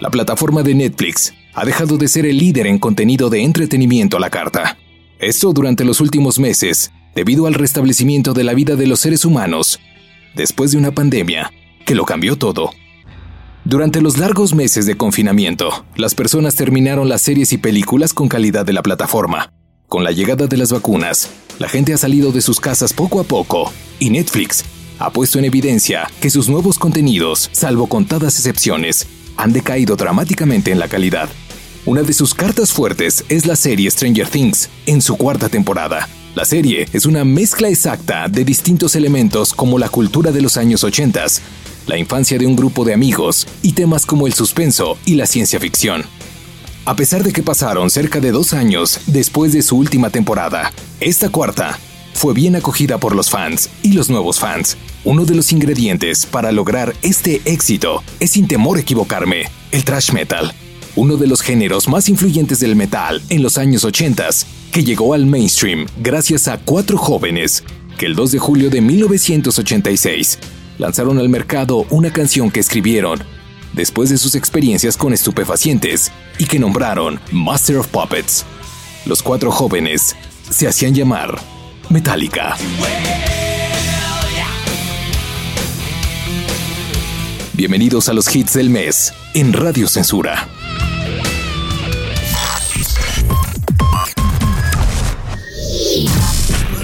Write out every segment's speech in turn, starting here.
La plataforma de Netflix ha dejado de ser el líder en contenido de entretenimiento a la carta. Esto durante los últimos meses, debido al restablecimiento de la vida de los seres humanos, después de una pandemia que lo cambió todo. Durante los largos meses de confinamiento, las personas terminaron las series y películas con calidad de la plataforma. Con la llegada de las vacunas, la gente ha salido de sus casas poco a poco y Netflix ha puesto en evidencia que sus nuevos contenidos, salvo contadas excepciones, han decaído dramáticamente en la calidad. Una de sus cartas fuertes es la serie Stranger Things, en su cuarta temporada. La serie es una mezcla exacta de distintos elementos como la cultura de los años 80, la infancia de un grupo de amigos y temas como el suspenso y la ciencia ficción. A pesar de que pasaron cerca de dos años después de su última temporada, esta cuarta fue bien acogida por los fans y los nuevos fans. Uno de los ingredientes para lograr este éxito es sin temor equivocarme, el thrash metal, uno de los géneros más influyentes del metal en los años 80, que llegó al mainstream gracias a cuatro jóvenes que el 2 de julio de 1986 lanzaron al mercado una canción que escribieron después de sus experiencias con estupefacientes y que nombraron Master of Puppets. Los cuatro jóvenes se hacían llamar Metallica. Bienvenidos a los hits del mes en Radio Censura.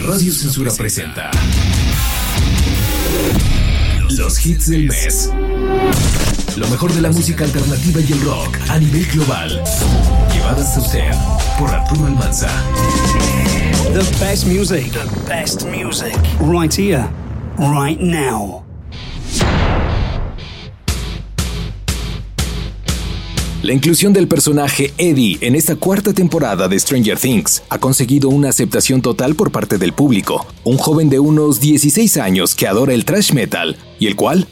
Radio Censura presenta los hits del mes. Lo mejor de la música alternativa y el rock a nivel global. Llevadas a usted por Arturo Almanza. The best music, the best music, right here, right now. La inclusión del personaje Eddie en esta cuarta temporada de Stranger Things ha conseguido una aceptación total por parte del público. Un joven de unos 16 años que adora el thrash metal y el cual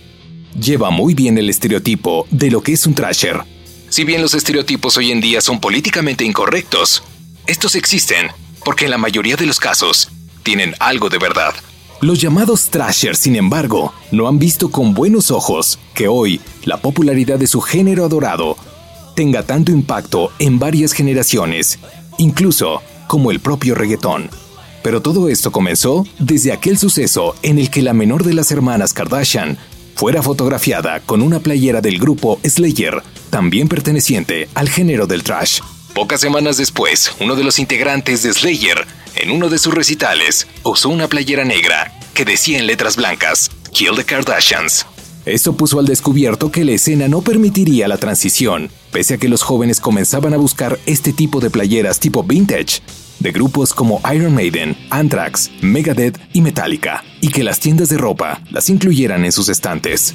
lleva muy bien el estereotipo de lo que es un thrasher. Si bien los estereotipos hoy en día son políticamente incorrectos, estos existen porque en la mayoría de los casos tienen algo de verdad. Los llamados thrashers, sin embargo, no han visto con buenos ojos que hoy la popularidad de su género adorado tenga tanto impacto en varias generaciones, incluso como el propio reggaetón. Pero todo esto comenzó desde aquel suceso en el que la menor de las hermanas Kardashian fuera fotografiada con una playera del grupo Slayer, también perteneciente al género del trash. Pocas semanas después, uno de los integrantes de Slayer, en uno de sus recitales, usó una playera negra que decía en letras blancas, Kill the Kardashians. Esto puso al descubierto que la escena no permitiría la transición, pese a que los jóvenes comenzaban a buscar este tipo de playeras tipo vintage, de grupos como Iron Maiden, Anthrax, Megadeth y Metallica, y que las tiendas de ropa las incluyeran en sus estantes.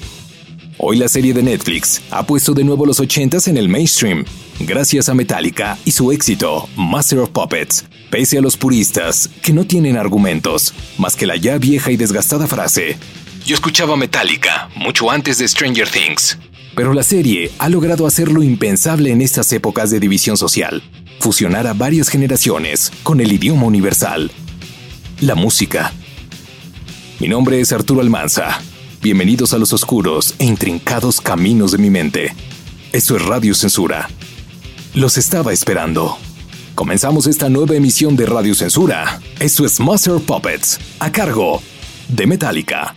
Hoy la serie de Netflix ha puesto de nuevo los 80s en el mainstream, gracias a Metallica y su éxito, Master of Puppets, pese a los puristas que no tienen argumentos, más que la ya vieja y desgastada frase, yo escuchaba Metallica mucho antes de Stranger Things. Pero la serie ha logrado hacer lo impensable en estas épocas de división social, fusionar a varias generaciones con el idioma universal, la música. Mi nombre es Arturo Almanza. Bienvenidos a los oscuros e intrincados caminos de mi mente. Esto es Radio Censura. Los estaba esperando. Comenzamos esta nueva emisión de Radio Censura. Esto es Master Puppets, a cargo de Metallica.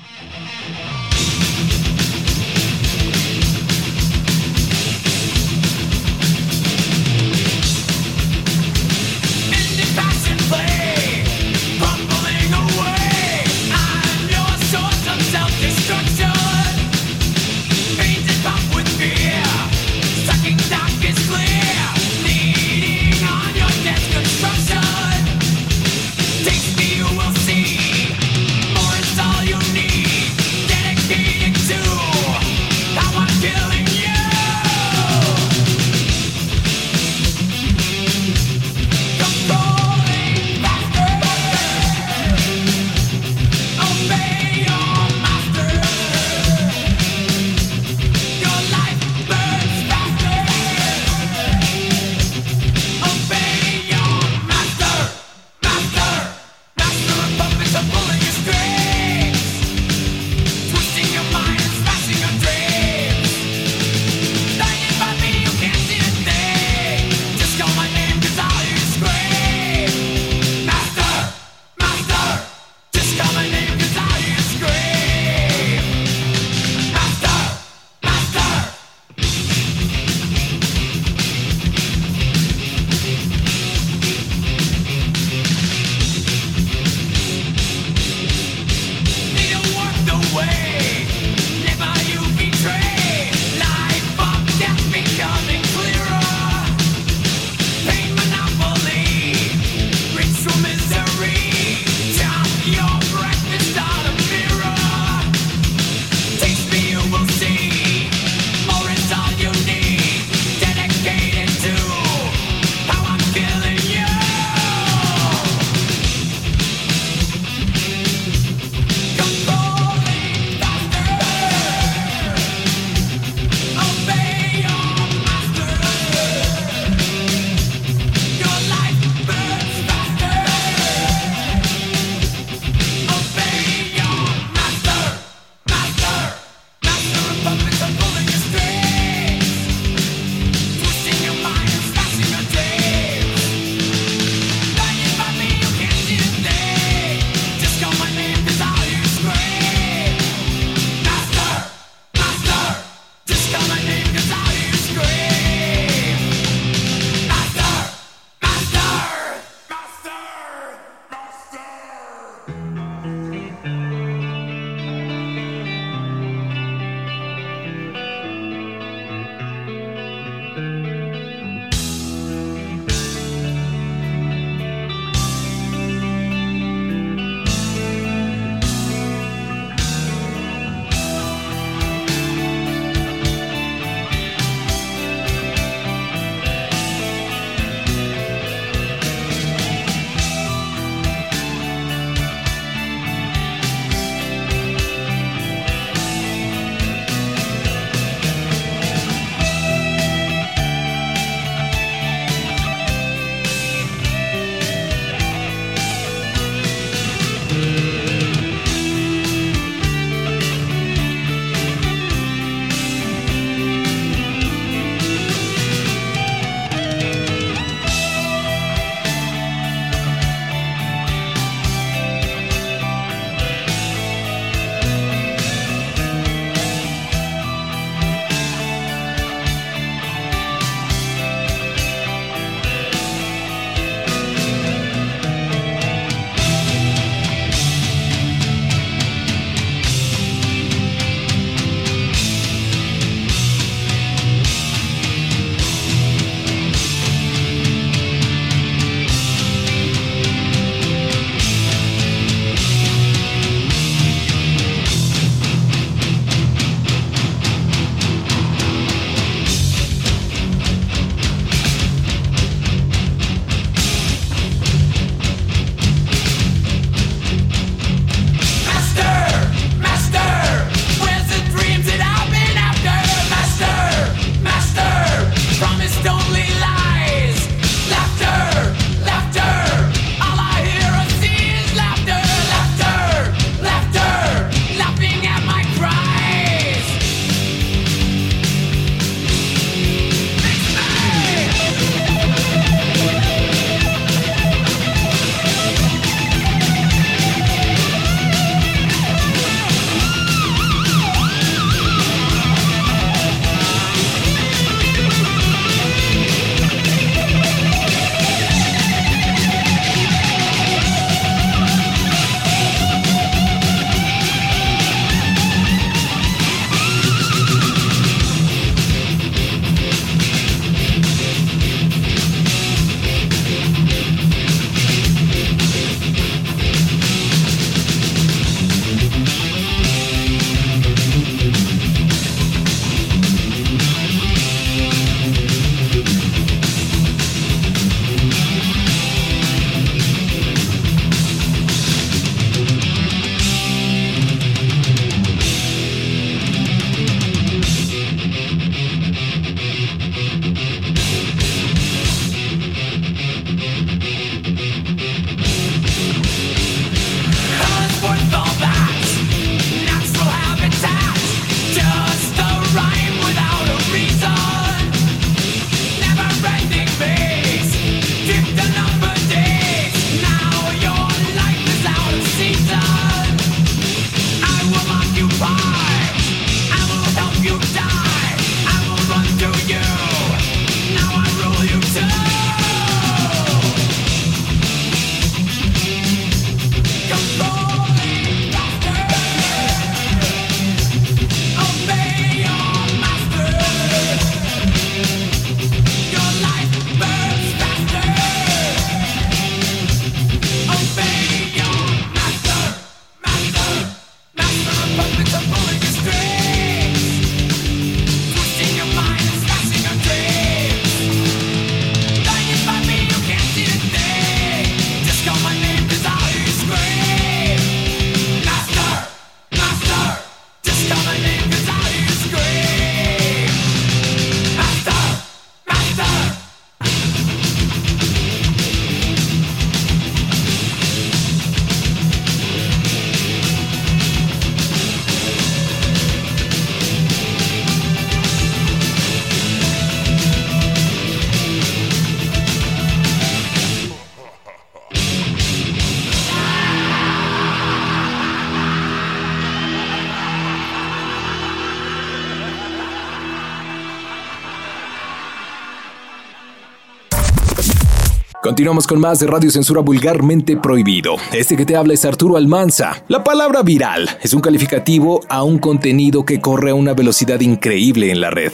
Continuamos con más de Radio Censura Vulgarmente Prohibido. Este que te habla es Arturo Almanza. La palabra viral es un calificativo a un contenido que corre a una velocidad increíble en la red.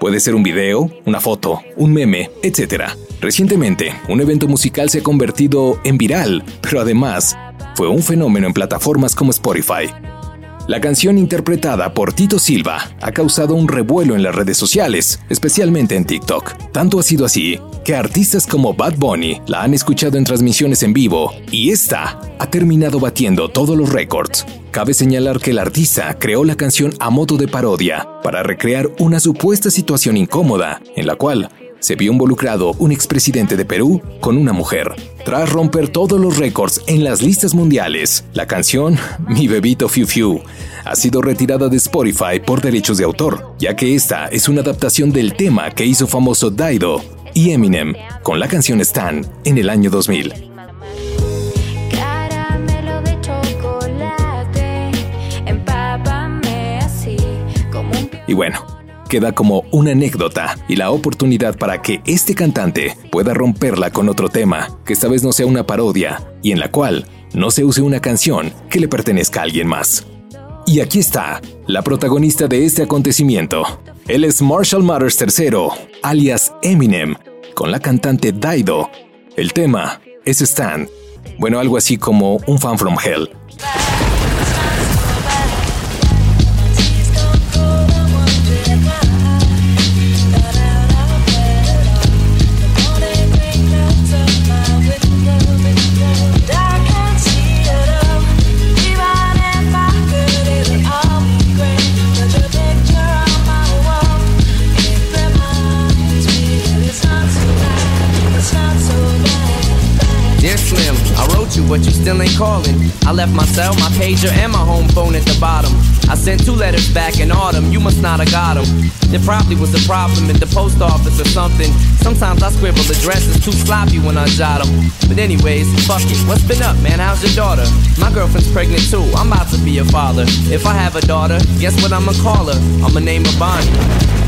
Puede ser un video, una foto, un meme, etc. Recientemente, un evento musical se ha convertido en viral, pero además fue un fenómeno en plataformas como Spotify. La canción interpretada por Tito Silva ha causado un revuelo en las redes sociales, especialmente en TikTok. Tanto ha sido así que artistas como Bad Bunny la han escuchado en transmisiones en vivo y esta ha terminado batiendo todos los récords. Cabe señalar que el artista creó la canción a modo de parodia para recrear una supuesta situación incómoda en la cual se vio involucrado un expresidente de Perú con una mujer. Tras romper todos los récords en las listas mundiales, la canción Mi Bebito Fiu Fiu ha sido retirada de Spotify por derechos de autor, ya que esta es una adaptación del tema que hizo famoso Daido y Eminem con la canción Stan en el año 2000. Y bueno, queda como una anécdota y la oportunidad para que este cantante pueda romperla con otro tema, que esta vez no sea una parodia y en la cual no se use una canción que le pertenezca a alguien más. Y aquí está, la protagonista de este acontecimiento. Él es Marshall Matters III, alias Eminem, con la cantante Daido. El tema es Stan. Bueno, algo así como un fan from hell. But you still ain't calling. I left my cell, my pager, and my home phone at the bottom. I sent two letters back in autumn, you must not have got them. There probably was a problem in the post office or something. Sometimes I scribble addresses too sloppy when I jot them. But anyways, fuck it. What's been up, man? How's your daughter? My girlfriend's pregnant too. I'm about to be a father. If I have a daughter, guess what I'ma call her? I'ma name her Bonnie.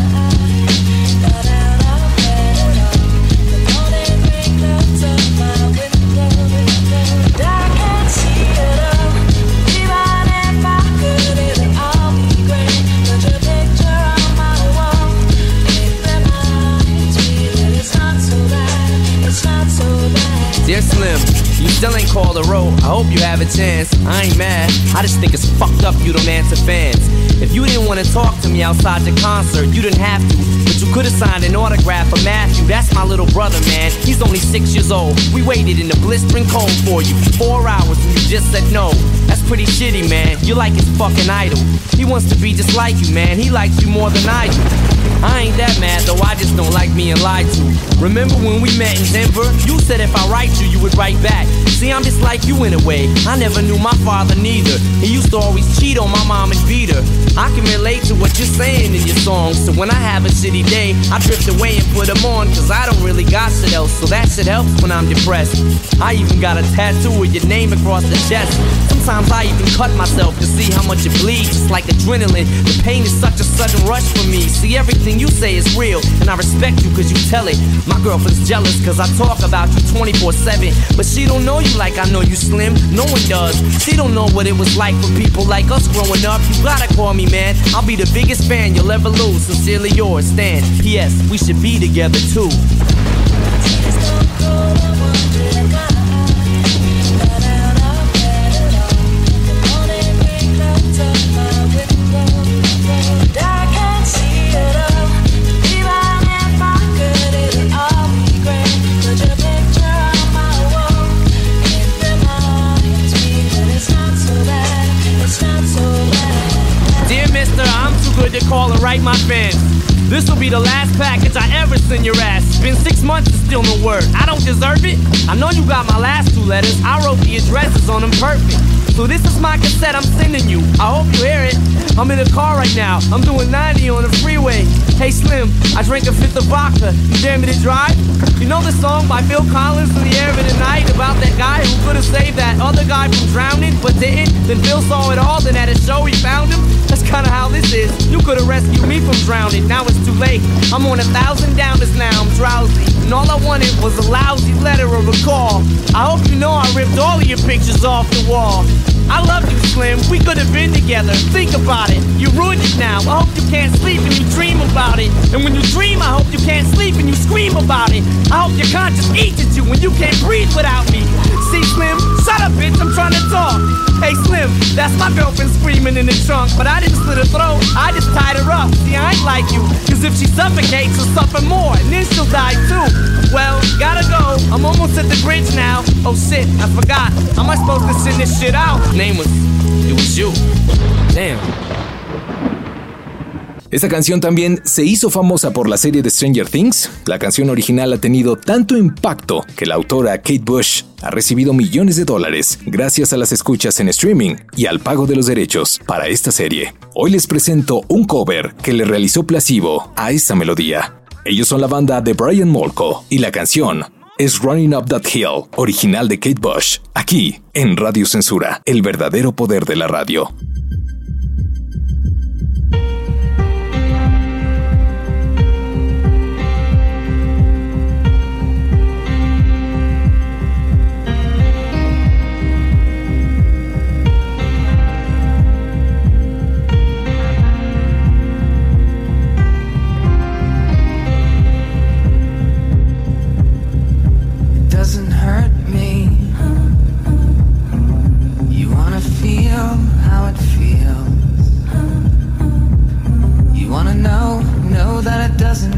Still ain't called a road. I hope you have a chance. I ain't mad. I just think it's fucked up you don't answer fans. If you didn't want to talk to me outside the concert, you didn't have to. But you could have signed an autograph for Matthew. That's my little brother, man. He's only six years old. We waited in the blistering cold for you four hours and you just said no. That's pretty shitty, man. You're like his fucking idol. He wants to be just like you, man. He likes you more than I do. I ain't that mad though, I just don't like being lied to. Remember when we met in Denver? You said if I write you, you would write back. See, I'm just like you in a way. I never knew my father neither. He used to always cheat on my mom and beat her. I can relate to what you're saying in your songs. So when I have a shitty day, I drift away and put them on. Cause I don't really got shit else. So that shit helps when I'm depressed. I even got a tattoo with your name across the chest. Sometimes I even cut myself to see how much it bleeds. It's like adrenaline. The pain is such a sudden rush for me. See, everything you say is real. And I respect you cause you tell it. My girlfriend's jealous cause I talk about you 24 7. But she don't know you like I know you slim. No one does. She don't know what it was like for people like us growing up. You gotta call me, man. I'll be the biggest fan you'll ever lose. Sincerely yours, Stan. P.S. We should be together too. Write my fans. This will be the last package I ever send your ass. It's Been six months and still no word. I don't deserve it. I know you got my last two letters. I wrote the addresses on them perfect. So this is my cassette I'm sending you. I hope you hear it. I'm in the car right now. I'm doing 90 on the freeway. Hey Slim, I drank a fifth of vodka. You dare me to drive? You know the song by Phil Collins in the air of the night about that guy who could have saved that other guy from drowning but didn't? Then Phil saw it all. Then at a show he found him. That's kinda how this is. You could have rescued me from drowning. Now it's too late. I'm on a thousand downers now. I'm drowsy. And all I wanted was a lousy letter or a call. I hope you know I ripped all of your pictures off the wall. I love you, Slim. We could have been together. Think about it. You ruined it now. I hope you can't sleep and you dream about it. And when you dream, I hope you can't sleep and you scream about it. I hope your conscience eats at you when you can't breathe without me. See, Slim? Shut up, bitch. I'm trying to talk. Hey, Slim, that's my girlfriend screaming in the trunk. But I didn't slit her throat. I just tied her up. See, I ain't like you. Cause if she suffocates, she'll suffer more. And then she'll die too. Well, gotta go. I'm almost at the bridge now. Oh shit, I forgot. How am I supposed to send this shit out? Name was. It was you. Damn. Esta canción también se hizo famosa por la serie de Stranger Things. La canción original ha tenido tanto impacto que la autora Kate Bush ha recibido millones de dólares gracias a las escuchas en streaming y al pago de los derechos para esta serie. Hoy les presento un cover que le realizó Placebo a esta melodía. Ellos son la banda de Brian Molko y la canción es Running Up That Hill, original de Kate Bush, aquí en Radio Censura, el verdadero poder de la radio. I now know that it doesn't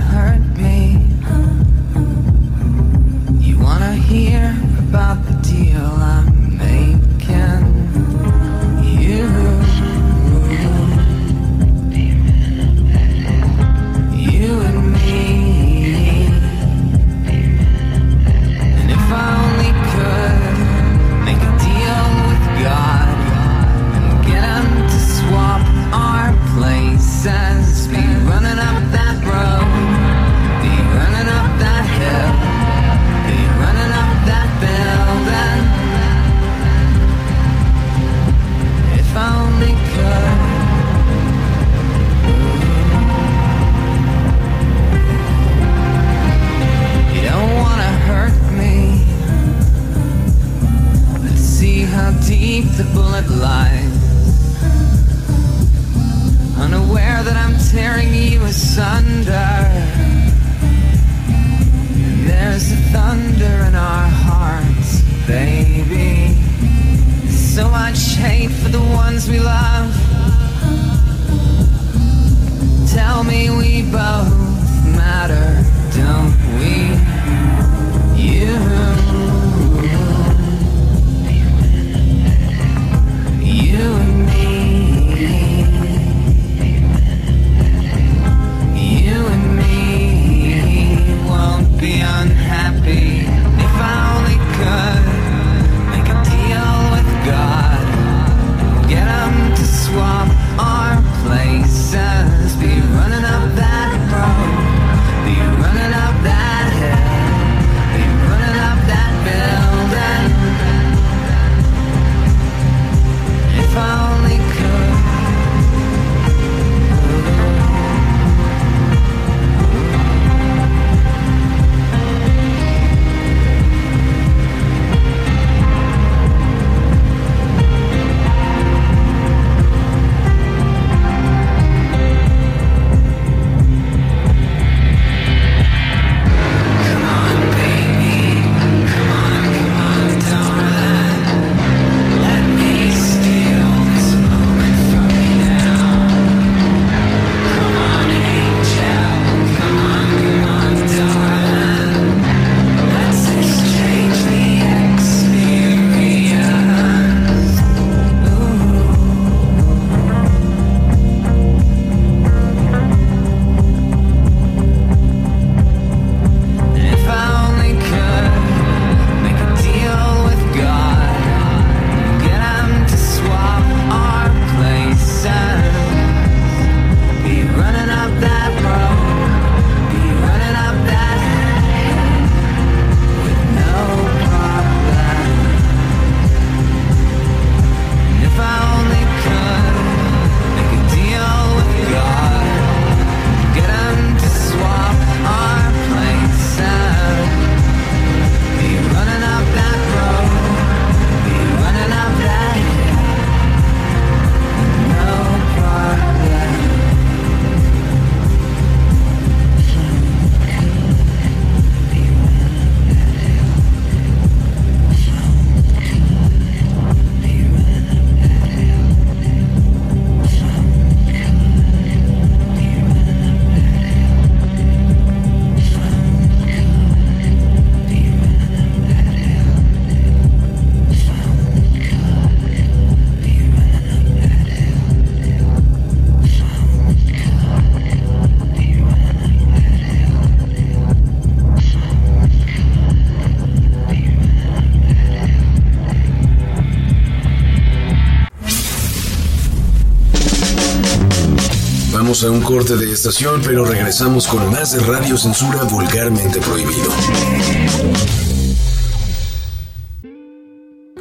A un corte de estación, pero regresamos con más de Radio Censura Vulgarmente Prohibido.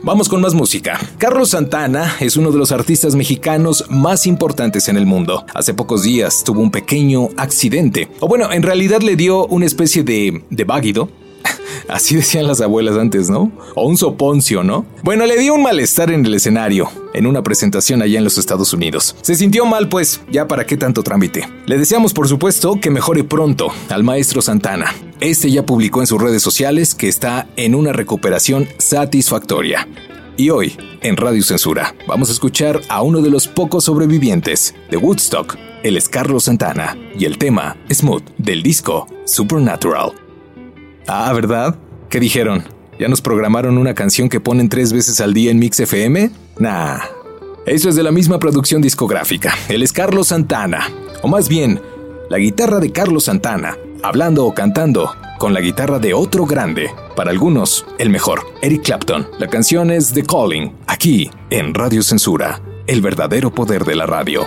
Vamos con más música. Carlos Santana es uno de los artistas mexicanos más importantes en el mundo. Hace pocos días tuvo un pequeño accidente. O bueno, en realidad le dio una especie de, de váguido Así decían las abuelas antes, ¿no? O un soponcio, ¿no? Bueno, le dio un malestar en el escenario, en una presentación allá en los Estados Unidos. Se sintió mal, pues, ya para qué tanto trámite. Le deseamos, por supuesto, que mejore pronto al maestro Santana. Este ya publicó en sus redes sociales que está en una recuperación satisfactoria. Y hoy, en Radio Censura, vamos a escuchar a uno de los pocos sobrevivientes de Woodstock. Él es Carlos Santana y el tema Smooth del disco Supernatural. Ah, ¿verdad? ¿Qué dijeron? ¿Ya nos programaron una canción que ponen tres veces al día en Mix FM? Nah. Eso es de la misma producción discográfica. Él es Carlos Santana. O más bien, la guitarra de Carlos Santana, hablando o cantando con la guitarra de otro grande. Para algunos, el mejor, Eric Clapton. La canción es The Calling, aquí en Radio Censura, el verdadero poder de la radio.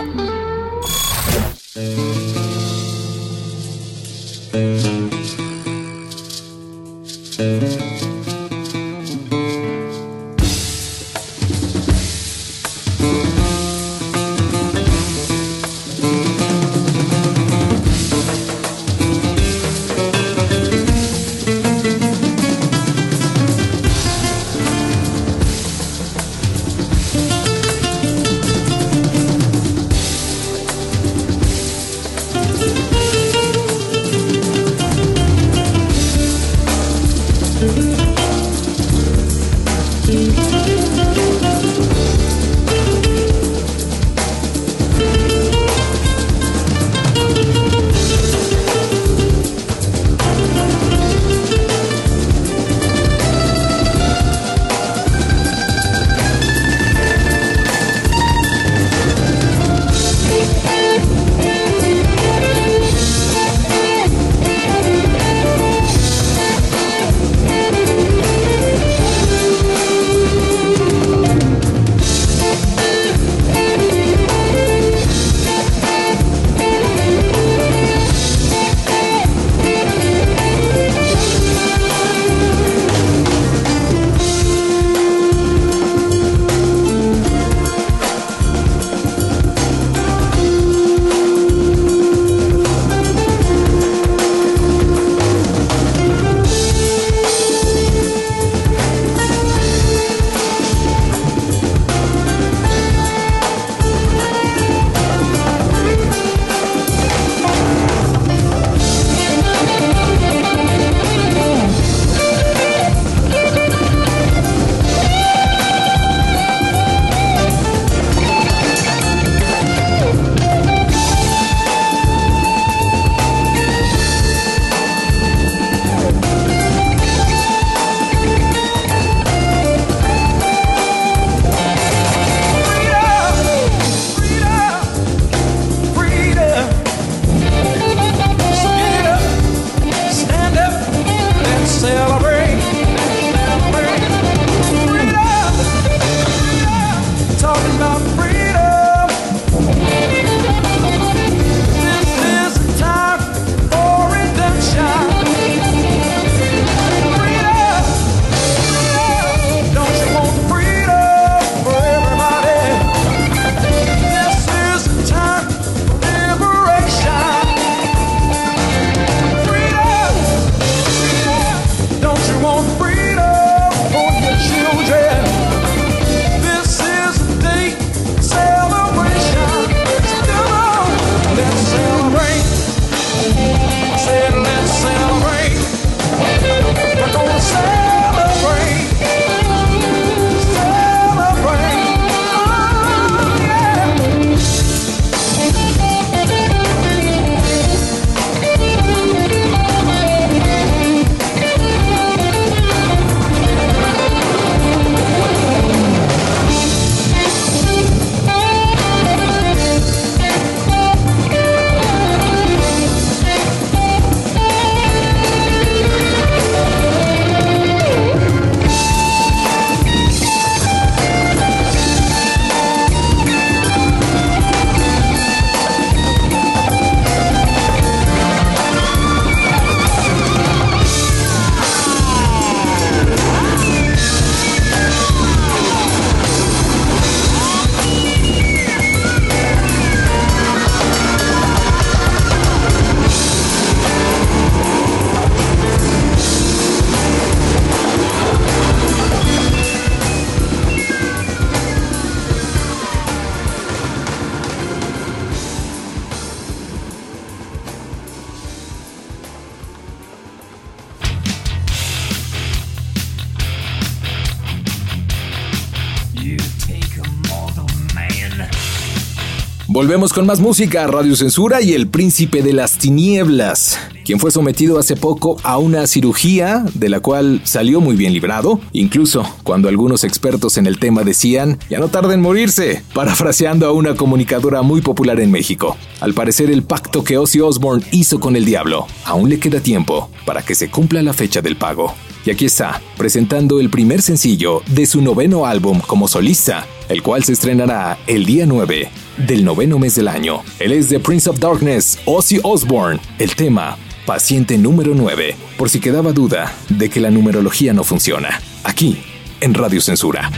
Volvemos con más música, Radio Censura y El Príncipe de las Tinieblas, quien fue sometido hace poco a una cirugía de la cual salió muy bien librado, incluso cuando algunos expertos en el tema decían, ya no tarda en morirse, parafraseando a una comunicadora muy popular en México. Al parecer el pacto que Ozzy Osbourne hizo con el diablo, aún le queda tiempo para que se cumpla la fecha del pago. Y aquí está, presentando el primer sencillo de su noveno álbum como solista, el cual se estrenará el día 9 del noveno mes del año. Él es The Prince of Darkness, Ozzy Osbourne. El tema, paciente número 9, por si quedaba duda de que la numerología no funciona. Aquí, en Radio Censura.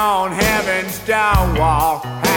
on heaven's downwall.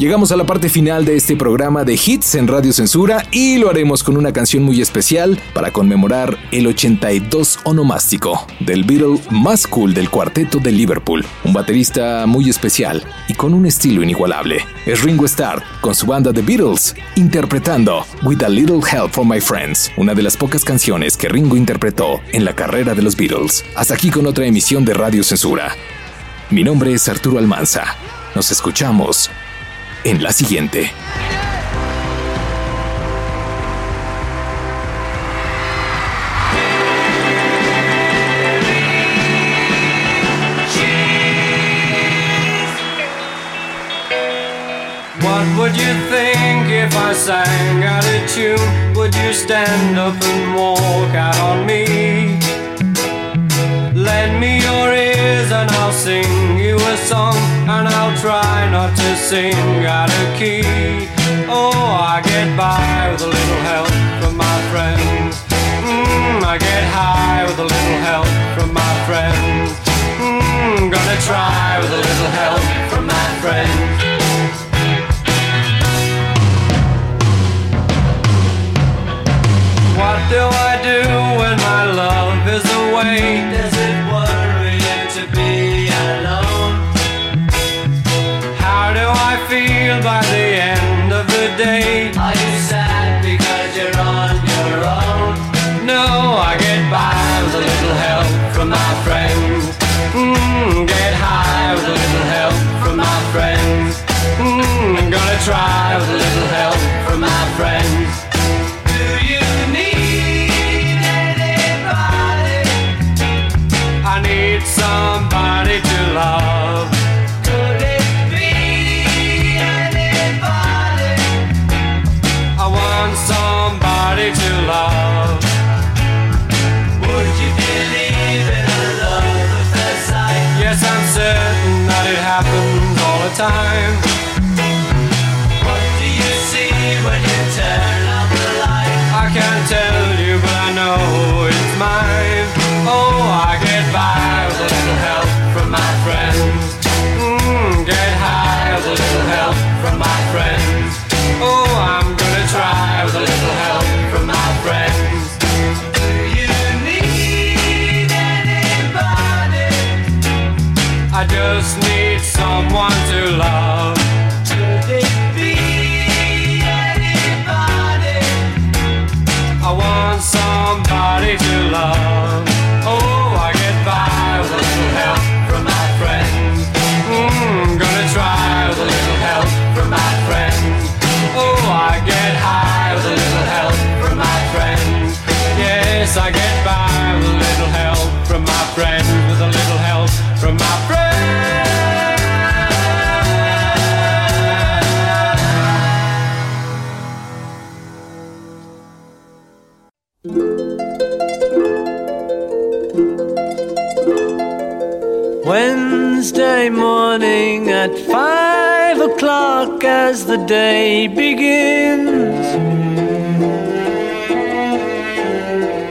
Llegamos a la parte final de este programa de hits en Radio Censura y lo haremos con una canción muy especial para conmemorar el 82 onomástico del Beatle más cool del cuarteto de Liverpool, un baterista muy especial y con un estilo inigualable. Es Ringo Starr con su banda The Beatles interpretando With a Little Help from My Friends, una de las pocas canciones que Ringo interpretó en la carrera de los Beatles. Hasta aquí con otra emisión de Radio Censura. Mi nombre es Arturo Almanza. Nos escuchamos en la siguiente. What would you think if I sang out of tune? Would you stand up and walk out on me? Lend me your ears and I'll sing you a song And I'll try not to sing out of key. Oh, I get by with a little help from my friends. Mm, I get high with a little help from my friends. Mm, Gonna try with a little help from my friends. What do I do when my love is away? By the end of the day? Day begins.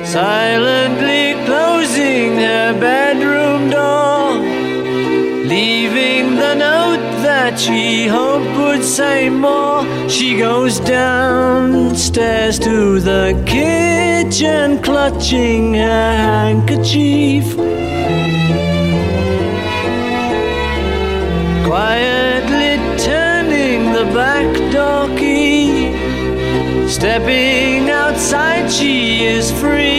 Silently closing her bedroom door, leaving the note that she hoped would say more. She goes downstairs to the kitchen, clutching her handkerchief. Stepping outside, she is free.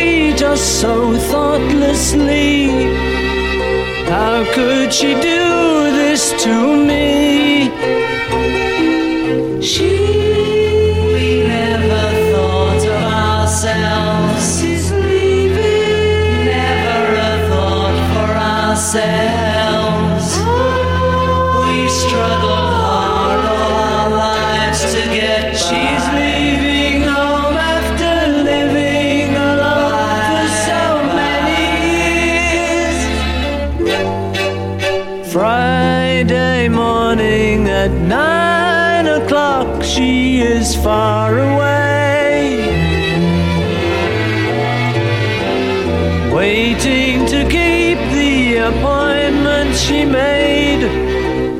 so thoughtlessly. How could she do this to me? far away, waiting to keep the appointment she made,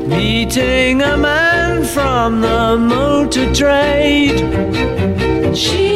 meeting a man from the motor trade. She